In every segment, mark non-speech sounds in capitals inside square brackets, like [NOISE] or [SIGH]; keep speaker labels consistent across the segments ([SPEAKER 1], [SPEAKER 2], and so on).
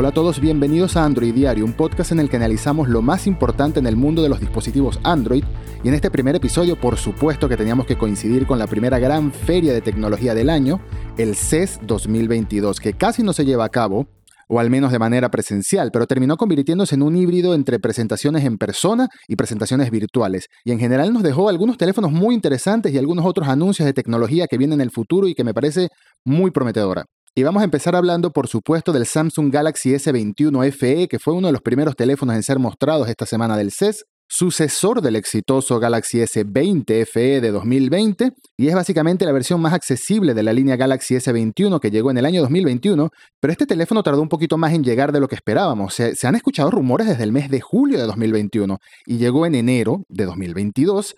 [SPEAKER 1] Hola a todos, bienvenidos a Android Diario, un podcast en el que analizamos lo más importante en el mundo de los dispositivos Android. Y en este primer episodio, por supuesto que teníamos que coincidir con la primera gran feria de tecnología del año, el CES 2022, que casi no se lleva a cabo, o al menos de manera presencial, pero terminó convirtiéndose en un híbrido entre presentaciones en persona y presentaciones virtuales. Y en general nos dejó algunos teléfonos muy interesantes y algunos otros anuncios de tecnología que vienen en el futuro y que me parece muy prometedora. Y vamos a empezar hablando, por supuesto, del Samsung Galaxy S21 FE, que fue uno de los primeros teléfonos en ser mostrados esta semana del CES, sucesor del exitoso Galaxy S20 FE de 2020, y es básicamente la versión más accesible de la línea Galaxy S21 que llegó en el año 2021, pero este teléfono tardó un poquito más en llegar de lo que esperábamos. Se, se han escuchado rumores desde el mes de julio de 2021 y llegó en enero de 2022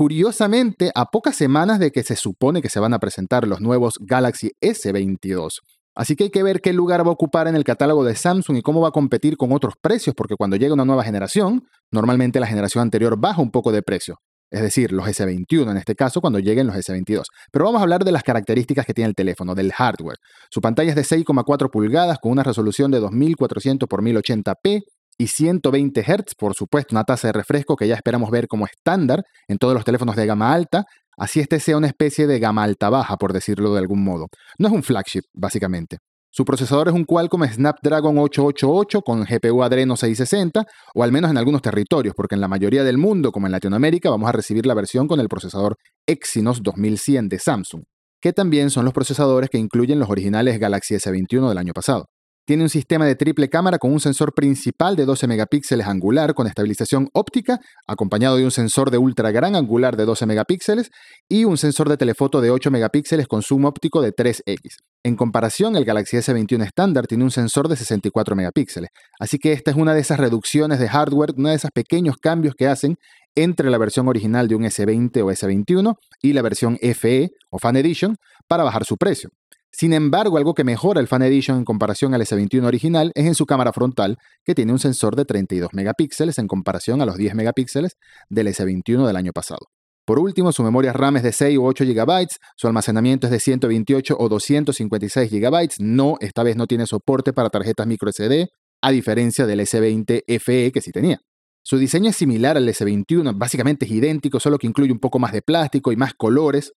[SPEAKER 1] curiosamente a pocas semanas de que se supone que se van a presentar los nuevos Galaxy S22. Así que hay que ver qué lugar va a ocupar en el catálogo de Samsung y cómo va a competir con otros precios, porque cuando llega una nueva generación, normalmente la generación anterior baja un poco de precio. Es decir, los S21 en este caso, cuando lleguen los S22. Pero vamos a hablar de las características que tiene el teléfono, del hardware. Su pantalla es de 6,4 pulgadas con una resolución de 2400 x 1080p, y 120 Hz, por supuesto, una tasa de refresco que ya esperamos ver como estándar en todos los teléfonos de gama alta, así este sea una especie de gama alta baja, por decirlo de algún modo. No es un flagship, básicamente. Su procesador es un Qualcomm Snapdragon 888 con GPU Adreno 660, o al menos en algunos territorios, porque en la mayoría del mundo, como en Latinoamérica, vamos a recibir la versión con el procesador Exynos 2100 de Samsung, que también son los procesadores que incluyen los originales Galaxy S21 del año pasado. Tiene un sistema de triple cámara con un sensor principal de 12 megapíxeles angular con estabilización óptica, acompañado de un sensor de ultra gran angular de 12 megapíxeles y un sensor de telefoto de 8 megapíxeles con zoom óptico de 3x. En comparación, el Galaxy S21 estándar tiene un sensor de 64 megapíxeles. Así que esta es una de esas reducciones de hardware, una de esos pequeños cambios que hacen entre la versión original de un S20 o S21 y la versión FE o Fan Edition para bajar su precio. Sin embargo, algo que mejora el Fan Edition en comparación al S21 original es en su cámara frontal, que tiene un sensor de 32 megapíxeles en comparación a los 10 megapíxeles del S21 del año pasado. Por último, su memoria RAM es de 6 o 8 GB, su almacenamiento es de 128 o 256 GB, no, esta vez no tiene soporte para tarjetas microSD, a diferencia del S20 FE que sí tenía. Su diseño es similar al S21, básicamente es idéntico, solo que incluye un poco más de plástico y más colores,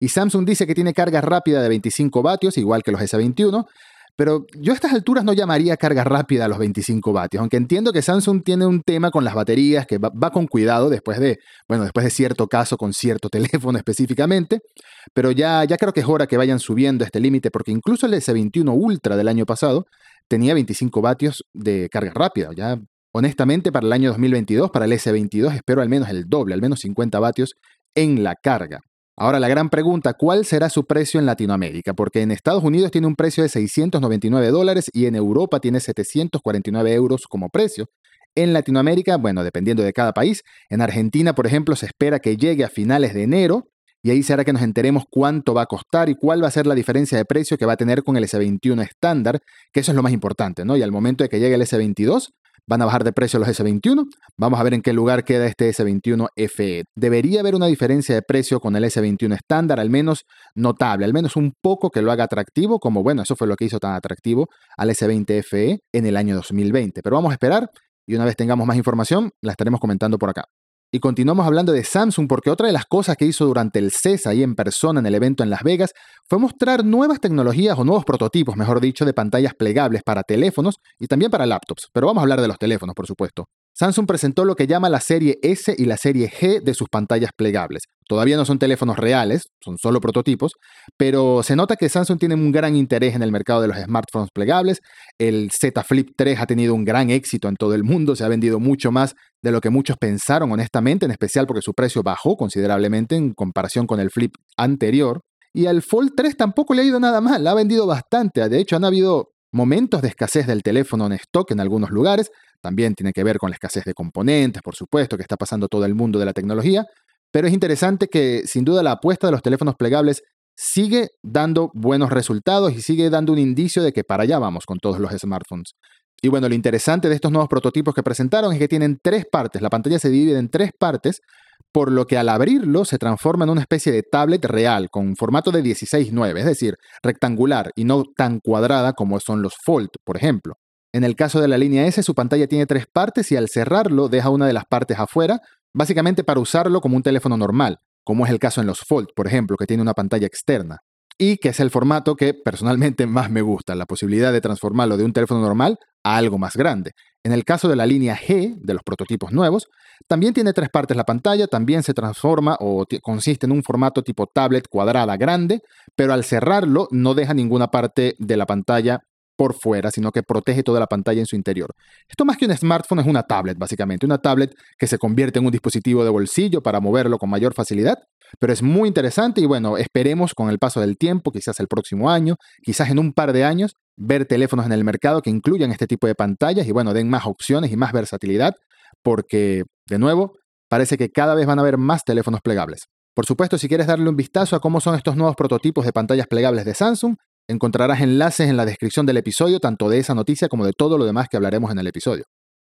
[SPEAKER 1] y Samsung dice que tiene carga rápida de 25 vatios, igual que los S21, pero yo a estas alturas no llamaría carga rápida a los 25 vatios, aunque entiendo que Samsung tiene un tema con las baterías que va, con cuidado después de, bueno, después de cierto caso con cierto [LAUGHS] teléfono específicamente, pero ya, ya creo que es hora que vayan subiendo este límite porque incluso el S21 Ultra del año pasado tenía 25 vatios de carga rápida, ya honestamente para el año 2022, para el S22 espero al menos el doble, al menos 50 vatios en la carga. Ahora la gran pregunta, ¿cuál será su precio en Latinoamérica? Porque en Estados Unidos tiene un precio de 699 dólares y en Europa tiene 749 euros como precio. En Latinoamérica, bueno, dependiendo de cada país, en Argentina, por ejemplo, se espera que llegue a finales de enero y ahí será que nos enteremos cuánto va a costar y cuál va a ser la diferencia de precio que va a tener con el S21 estándar, que eso es lo más importante, ¿no? Y al momento de que llegue el S22, van a bajar de precio los S21. Vamos a ver en qué lugar queda este S21 FE. Debería haber una diferencia de precio con el S21 estándar, al menos notable, al menos un poco que lo haga atractivo, como bueno, eso fue lo que hizo tan atractivo al S20 FE en el año 2020. Pero vamos a esperar y una vez tengamos más información, la estaremos comentando por acá. Y continuamos hablando de Samsung porque otra de las cosas que hizo durante el CES ahí en persona en el evento en Las Vegas fue mostrar nuevas tecnologías o nuevos prototipos, mejor dicho, de pantallas plegables para teléfonos y también para laptops. Pero vamos a hablar de los teléfonos, por supuesto. Samsung presentó lo que llama la serie S y la serie G de sus pantallas plegables. Todavía no son teléfonos reales, son solo prototipos, pero se nota que Samsung tiene un gran interés en el mercado de los smartphones plegables. El Z Flip 3 ha tenido un gran éxito en todo el mundo, se ha vendido mucho más de lo que muchos pensaron honestamente, en especial porque su precio bajó considerablemente en comparación con el Flip anterior. Y al Fold 3 tampoco le ha ido nada mal, ha vendido bastante. De hecho, han habido momentos de escasez del teléfono en stock en algunos lugares, también tiene que ver con la escasez de componentes, por supuesto, que está pasando todo el mundo de la tecnología, pero es interesante que sin duda la apuesta de los teléfonos plegables sigue dando buenos resultados y sigue dando un indicio de que para allá vamos con todos los smartphones. Y bueno, lo interesante de estos nuevos prototipos que presentaron es que tienen tres partes. La pantalla se divide en tres partes, por lo que al abrirlo se transforma en una especie de tablet real con formato de 16:9, es decir, rectangular y no tan cuadrada como son los Fold, por ejemplo. En el caso de la línea S, su pantalla tiene tres partes y al cerrarlo deja una de las partes afuera, básicamente para usarlo como un teléfono normal, como es el caso en los Fold, por ejemplo, que tiene una pantalla externa. Y que es el formato que personalmente [LAUGHS] más me gusta, la posibilidad de transformarlo de un teléfono normal a algo más grande. En el caso de la línea G, de los prototipos nuevos, también tiene tres partes la pantalla, también se transforma o consiste en un formato tipo tablet cuadrada grande, pero al cerrarlo no deja ninguna parte de la pantalla por fuera, sino que protege toda la pantalla en su interior. Esto más que un smartphone es una tablet, básicamente, una tablet que se convierte en un dispositivo de bolsillo para moverlo con mayor facilidad, pero es muy interesante y bueno, esperemos con el paso del tiempo, quizás el próximo año, quizás en un par de años, ver teléfonos en el mercado que incluyan este tipo de pantallas y bueno, den más opciones y más versatilidad, porque, de nuevo, parece que cada vez van a haber más teléfonos plegables. Por supuesto, si quieres darle un vistazo a cómo son estos nuevos prototipos de pantallas plegables de Samsung, Encontrarás enlaces en la descripción del episodio, tanto de esa noticia como de todo lo demás que hablaremos en el episodio.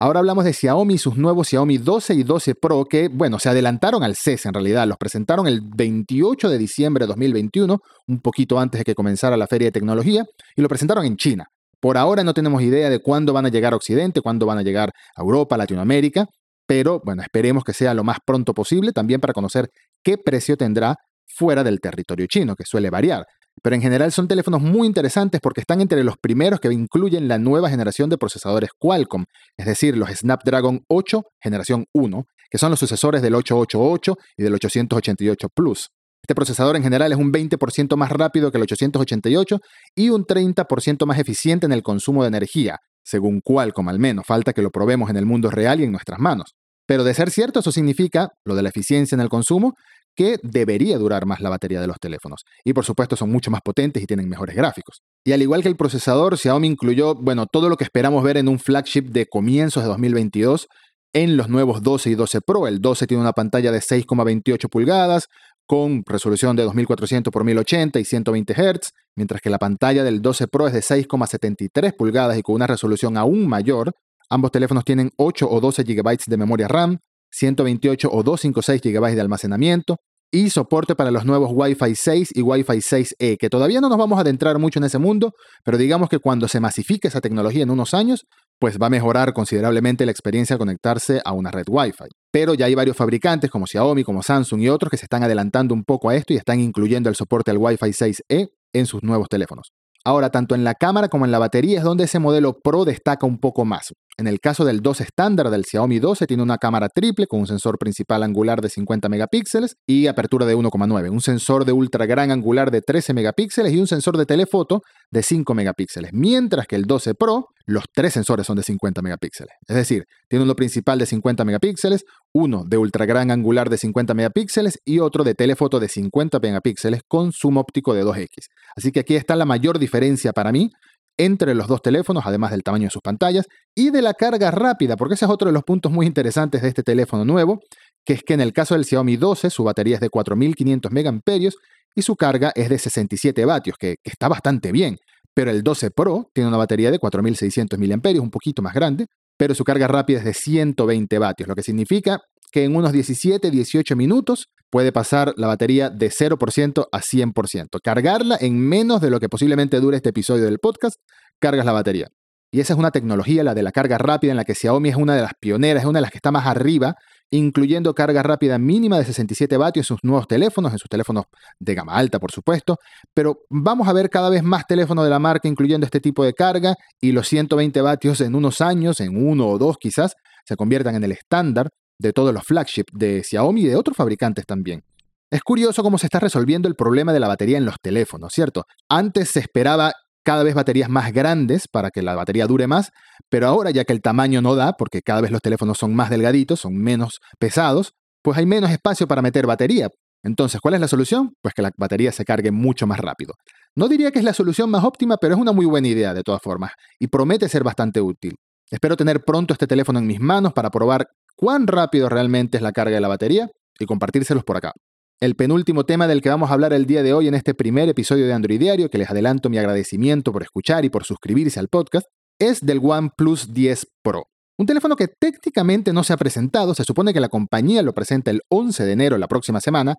[SPEAKER 1] Ahora hablamos de Xiaomi y sus nuevos Xiaomi 12 y 12 Pro que, bueno, se adelantaron al CES en realidad. Los presentaron el 28 de diciembre de 2021, un poquito antes de que comenzara la feria de tecnología, y lo presentaron en China. Por ahora no tenemos idea de cuándo van a llegar a Occidente, cuándo van a llegar a Europa, Latinoamérica, pero bueno, esperemos que sea lo más pronto posible también para conocer qué precio tendrá fuera del territorio chino, que suele variar. Pero en general son teléfonos muy interesantes porque están entre los primeros que incluyen la nueva generación de procesadores Qualcomm, es decir, los Snapdragon 8 generación 1, que son los sucesores del 888 y del 888 Plus. Este procesador en general es un 20% más rápido que el 888 y un 30% más eficiente en el consumo de energía, según Qualcomm al menos. Falta que lo probemos en el mundo real y en nuestras manos. Pero de ser cierto, eso significa, lo de la eficiencia en el consumo, que debería durar más la batería de los teléfonos. Y por supuesto son mucho más potentes y tienen mejores gráficos. Y al igual que el procesador, Xiaomi incluyó, bueno, todo lo que esperamos ver en un flagship de comienzos de 2022 en los nuevos 12 y 12 Pro. El 12 tiene una pantalla de 6,28 pulgadas con resolución de 2400 x 1080 y 120 Hz, mientras que la pantalla del 12 Pro es de 6,73 pulgadas y con una resolución aún mayor. Ambos teléfonos tienen 8 o 12 GB de memoria RAM, 128 o 256 GB de almacenamiento y soporte para los nuevos Wi-Fi 6 y Wi-Fi 6E, que todavía no nos vamos a adentrar mucho en ese mundo, pero digamos que cuando se masifique esa tecnología en unos años, pues va a mejorar considerablemente la experiencia al conectarse a una red Wi-Fi. Pero ya hay varios fabricantes como Xiaomi, como Samsung y otros que se están adelantando un poco a esto y están incluyendo el soporte al Wi-Fi 6E en sus nuevos teléfonos. Ahora, tanto en la cámara como en la batería es donde ese modelo Pro destaca un poco más. En el caso del 12 estándar del Xiaomi 12 tiene una cámara triple con un sensor principal angular de 50 megapíxeles y apertura de 1,9, un sensor de ultra gran angular de 13 megapíxeles y un sensor de telefoto de 5 megapíxeles, mientras que el 12 Pro los tres sensores son de 50 megapíxeles. Es decir, tiene uno principal de 50 megapíxeles, uno de ultra gran angular de 50 megapíxeles y otro de telefoto de 50 megapíxeles con zoom óptico de 2x. Así que aquí está la mayor diferencia para mí entre los dos teléfonos, además del tamaño de sus pantallas, y de la carga rápida, porque ese es otro de los puntos muy interesantes de este teléfono nuevo, que es que en el caso del Xiaomi 12 su batería es de 4500 mAh y su carga es de 67 vatios, que, que está bastante bien. Pero el 12 Pro tiene una batería de 4600 mAh, un poquito más grande, pero su carga rápida es de 120 vatios, lo que significa que en unos 17-18 minutos puede pasar la batería de 0% a 100%. Cargarla en menos de lo que posiblemente dure este episodio del podcast, cargas la batería. Y esa es una tecnología, la de la carga rápida, en la que Xiaomi es una de las pioneras, es una de las que está más arriba, incluyendo carga rápida mínima de 67 vatios en sus nuevos teléfonos, en sus teléfonos de gama alta, por supuesto. Pero vamos a ver cada vez más teléfonos de la marca incluyendo este tipo de carga y los 120 vatios en unos años, en uno o dos quizás, se conviertan en el estándar de todos los flagships de Xiaomi y de otros fabricantes también. Es curioso cómo se está resolviendo el problema de la batería en los teléfonos, ¿cierto? Antes se esperaba cada vez baterías más grandes para que la batería dure más, pero ahora ya que el tamaño no da, porque cada vez los teléfonos son más delgaditos, son menos pesados, pues hay menos espacio para meter batería. Entonces, ¿cuál es la solución? Pues que la batería se cargue mucho más rápido. No diría que es la solución más óptima, pero es una muy buena idea de todas formas, y promete ser bastante útil. Espero tener pronto este teléfono en mis manos para probar cuán rápido realmente es la carga de la batería y compartírselos por acá. El penúltimo tema del que vamos a hablar el día de hoy en este primer episodio de Android Diario, que les adelanto mi agradecimiento por escuchar y por suscribirse al podcast, es del OnePlus 10 Pro. Un teléfono que técnicamente no se ha presentado, se supone que la compañía lo presenta el 11 de enero la próxima semana,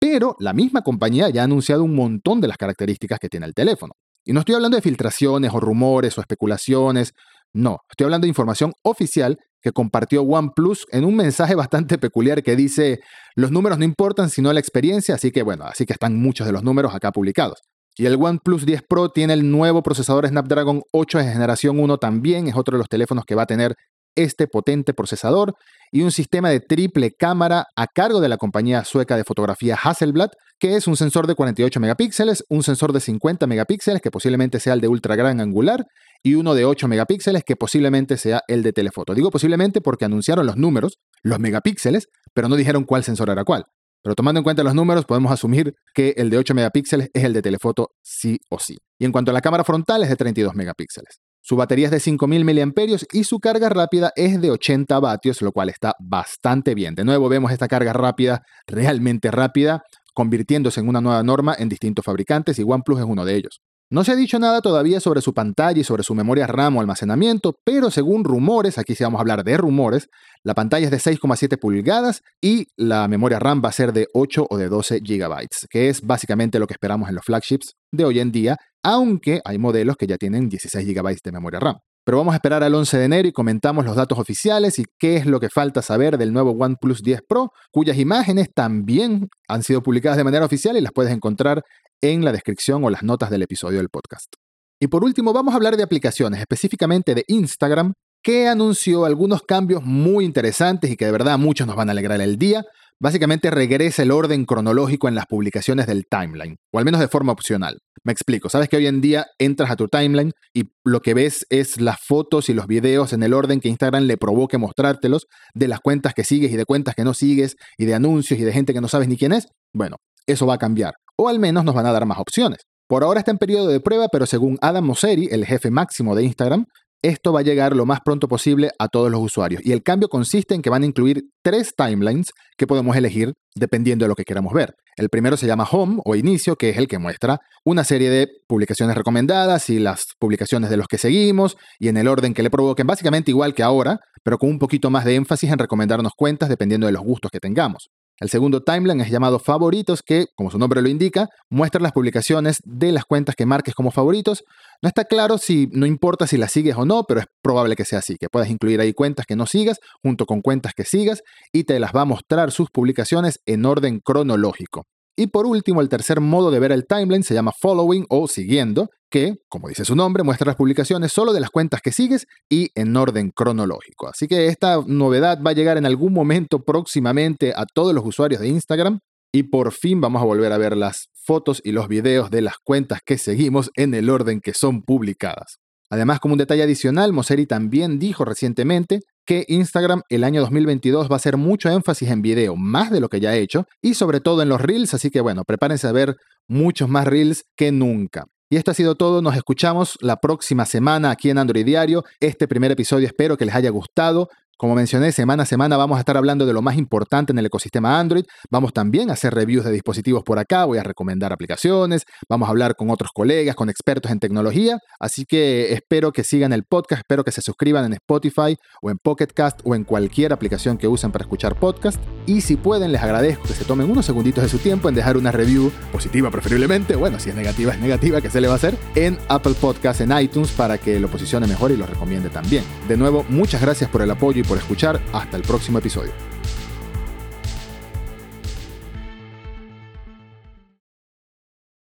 [SPEAKER 1] pero la misma compañía ya ha anunciado un montón de las características que tiene el teléfono. Y no estoy hablando de filtraciones o rumores o especulaciones No, estoy hablando de información oficial que compartió OnePlus en un mensaje [LAUGHS] bastante peculiar que dice, los números no importan sino la experiencia, así que bueno, así que están muchos de los números acá publicados. Y el OnePlus 10 Pro tiene el nuevo procesador Snapdragon 8 de generación 1 también, es otro de los teléfonos que va a tener este potente procesador y un sistema de triple cámara a cargo de la compañía sueca de fotografía Hasselblad, que es un sensor de 48 megapíxeles, un sensor de 50 megapíxeles que posiblemente sea el de ultra gran angular y uno de 8 megapíxeles que posiblemente sea el de telefoto. Digo posiblemente porque anunciaron los números, los megapíxeles, pero no dijeron cuál sensor era cuál. Pero tomando en cuenta los números, podemos asumir que el de 8 megapíxeles es el de telefoto sí o sí. Y en cuanto a la cámara frontal, es de 32 megapíxeles. Su batería es de 5000 mAh y su carga rápida es de 80 vatios, lo cual está bastante bien. De nuevo vemos esta carga rápida realmente rápida, convirtiéndose en una nueva norma en distintos fabricantes y OnePlus es uno de ellos. No se ha dicho nada todavía sobre su pantalla y sobre su memoria RAM o almacenamiento, pero según rumores, aquí sí vamos a hablar de rumores, la pantalla es de 6,7 pulgadas y la memoria RAM va a ser de 8 o de 12 GB, que es básicamente lo que esperamos en los flagships de hoy en día, aunque hay modelos que ya tienen 16 GB de memoria RAM. Pero vamos a esperar al 11 de enero y comentamos los datos oficiales y qué es lo que falta saber del nuevo OnePlus 10 Pro, cuyas imágenes también han sido publicadas de manera oficial y las puedes encontrar en la descripción o las notas del episodio del podcast. Y por último, vamos a hablar de aplicaciones, específicamente de Instagram, que anunció algunos cambios muy interesantes y que de verdad muchos nos van a alegrar el día. Básicamente regresa el orden cronológico en las publicaciones del timeline, o al menos de forma opcional. Me explico, sabes que hoy en día entras a tu timeline y lo que ves es las fotos y los videos en el orden que Instagram le provoque mostrártelos, de las cuentas que sigues y de cuentas que no sigues, y de anuncios y de gente que no sabes ni quién es. Bueno, eso va a cambiar o al menos nos van a dar más opciones. Por ahora está en periodo de prueba, pero según Adam Mosseri, el jefe máximo de Instagram, esto va a llegar lo más pronto posible a todos los usuarios. Y el cambio consiste en que van a incluir tres timelines que podemos elegir dependiendo de lo que queramos ver. El primero se llama Home o Inicio, que es el que muestra una serie de publicaciones recomendadas y las publicaciones de los que seguimos y en el orden que le provoquen, básicamente igual que ahora, pero con un poquito más de énfasis en recomendarnos cuentas dependiendo de los gustos que tengamos. El segundo timeline es llamado favoritos, que, como su nombre lo indica, muestra las publicaciones de las cuentas que marques como favoritos. No está claro si no importa si las sigues o no, pero es probable que sea así, que puedas incluir ahí cuentas que no sigas junto con cuentas que sigas y te las va a mostrar sus publicaciones en orden cronológico. Y por último, el tercer modo de ver el timeline se llama following o siguiendo, que, como dice su nombre, muestra las publicaciones solo de las cuentas que sigues y en orden cronológico. Así que esta novedad va a llegar en algún momento próximamente a todos los usuarios de Instagram y por fin vamos a volver a ver las fotos y los videos de las cuentas que seguimos en el orden que son publicadas. Además, como un detalle adicional, Mosseri también dijo recientemente que Instagram el año 2022 va a hacer mucho énfasis en video, más de lo que ya ha hecho, y sobre todo en los reels, así que bueno, prepárense a ver muchos más reels que nunca. Y esto ha sido todo, nos escuchamos la próxima semana aquí en Android Diario. Este primer episodio espero que les haya gustado. Como mencioné, semana a semana vamos a estar hablando de lo más importante en el ecosistema Android. Vamos también a hacer reviews de dispositivos por acá, voy a recomendar aplicaciones, vamos a hablar con otros colegas, con expertos en tecnología. Así que espero que sigan el podcast, espero que se suscriban en Spotify o en Pocket Cast o en cualquier aplicación que usen para escuchar podcast. Y si pueden, les agradezco que se tomen unos segunditos de su tiempo en dejar una review positiva preferiblemente, bueno, si es negativa es negativa, que se le va a hacer, en Apple Podcast, en iTunes, para que lo posicione mejor y lo recomiende también. De nuevo, muchas gracias por el apoyo y por escuchar. Hasta el próximo episodio.